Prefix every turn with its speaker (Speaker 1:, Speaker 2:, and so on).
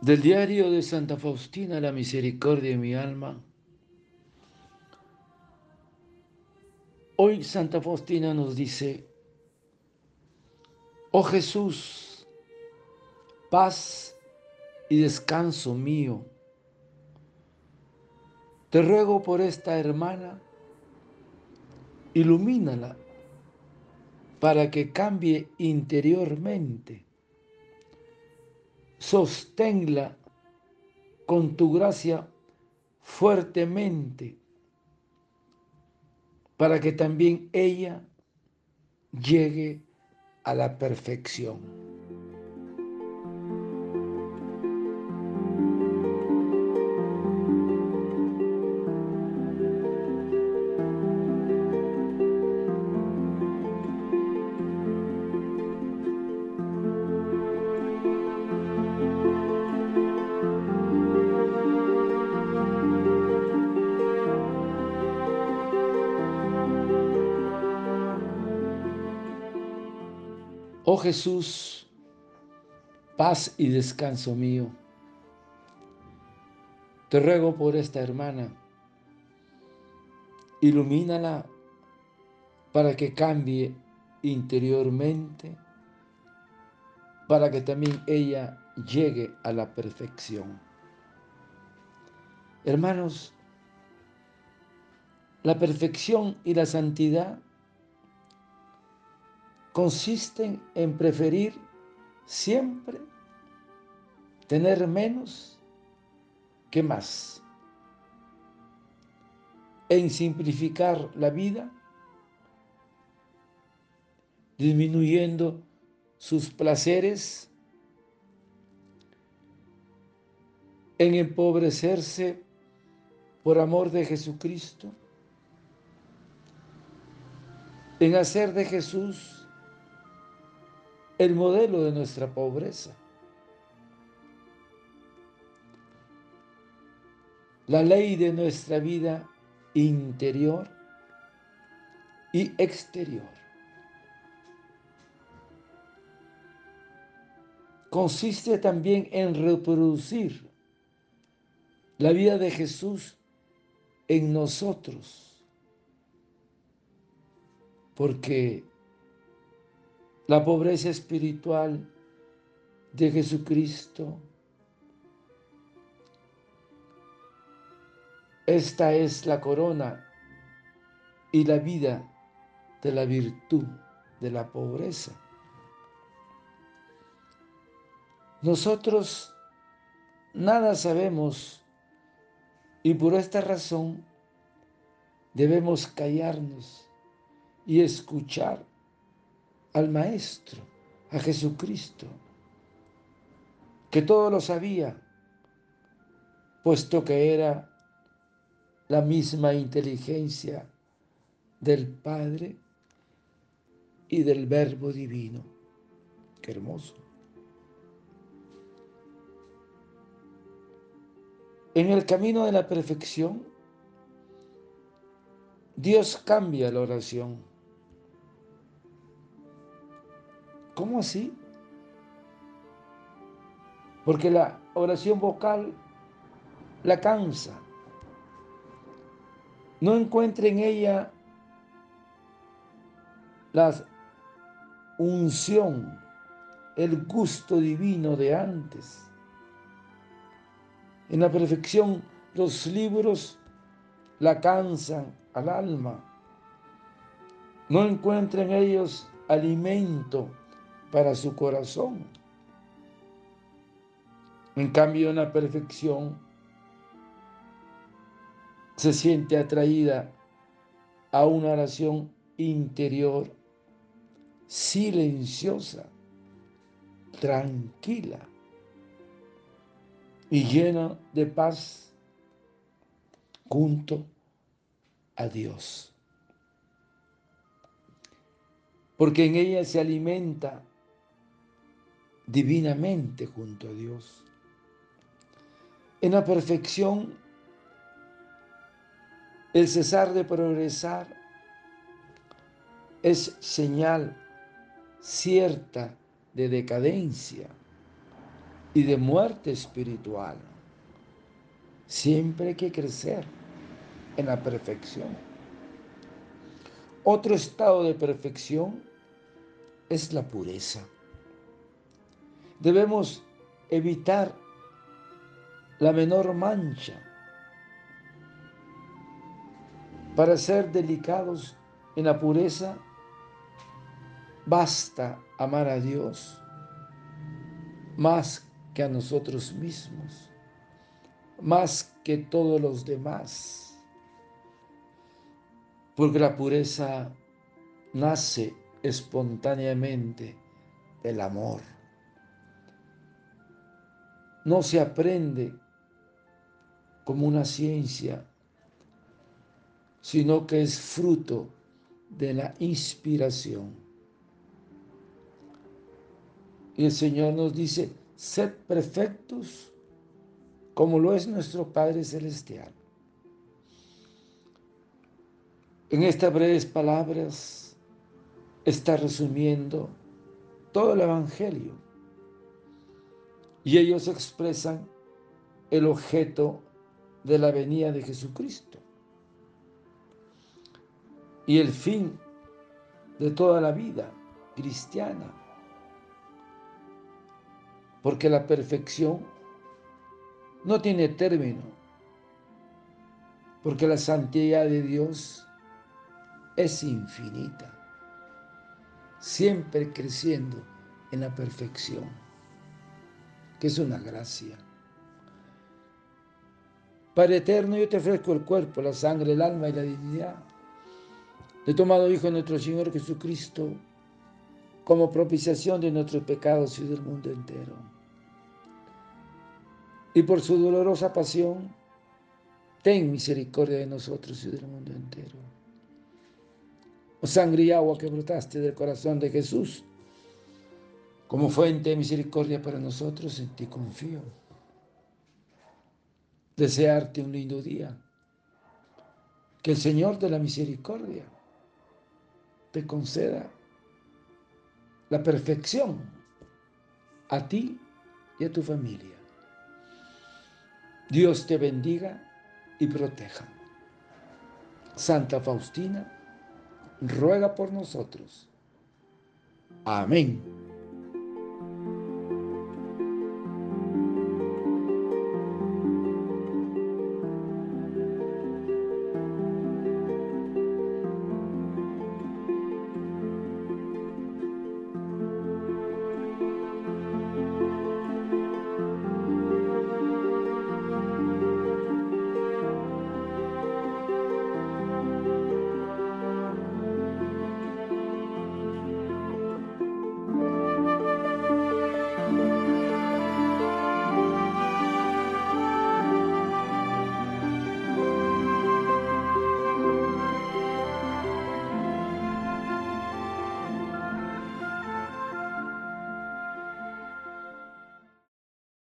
Speaker 1: Del diario de Santa Faustina, la misericordia de mi alma. Hoy Santa Faustina nos dice, oh Jesús, paz y descanso mío, te ruego por esta hermana, ilumínala para que cambie interiormente sosténla con tu gracia fuertemente, para que también ella llegue a la perfección. Oh Jesús, paz y descanso mío, te ruego por esta hermana, ilumínala para que cambie interiormente, para que también ella llegue a la perfección. Hermanos, la perfección y la santidad consisten en preferir siempre tener menos que más, en simplificar la vida, disminuyendo sus placeres, en empobrecerse por amor de Jesucristo, en hacer de Jesús el modelo de nuestra pobreza. La ley de nuestra vida interior y exterior. Consiste también en reproducir la vida de Jesús en nosotros, porque la pobreza espiritual de Jesucristo. Esta es la corona y la vida de la virtud de la pobreza. Nosotros nada sabemos y por esta razón debemos callarnos y escuchar al Maestro, a Jesucristo, que todo lo sabía, puesto que era la misma inteligencia del Padre y del Verbo Divino. Qué hermoso. En el camino de la perfección, Dios cambia la oración ¿Cómo así? Porque la oración vocal la cansa. No encuentra en ella la unción, el gusto divino de antes. En la perfección los libros la cansan al alma. No encuentra en ellos alimento para su corazón. En cambio, en la perfección se siente atraída a una oración interior, silenciosa, tranquila y llena de paz junto a Dios. Porque en ella se alimenta divinamente junto a Dios. En la perfección, el cesar de progresar es señal cierta de decadencia. y de muerte espiritual. Siempre hay que crecer en la perfección. Otro estado de perfección es la pureza. Debemos evitar la menor mancha para ser delicados en la pureza. Basta amar a Dios más que a nosotros mismos, más que todos los demás, porque la pureza nace espontáneamente del amor. No se aprende como una ciencia, sino que es fruto de la inspiración. Y el Señor nos dice, sed perfectos como lo es nuestro Padre Celestial. En estas breves palabras está resumiendo todo el Evangelio y ellos expresan el objeto de la venida de Jesucristo. Y el fin de toda la vida cristiana. Porque la perfección no tiene término, porque la santidad de Dios es infinita, siempre creciendo en la perfección, que es una gracia. Padre eterno, yo te ofrezco el cuerpo, la sangre, el alma y la dignidad. He tomado, Hijo de nuestro Señor Jesucristo, como propiciación de nuestros pecados y del mundo entero. Y por su dolorosa pasión, ten misericordia de nosotros y del mundo entero. Oh sangre y agua que brotaste del corazón de Jesús, como fuente de misericordia para nosotros, en ti confío. Desearte un lindo día. Que el Señor de la misericordia te conceda la perfección a ti y a tu familia. Dios te bendiga y proteja. Santa Faustina, ruega por nosotros. Amén.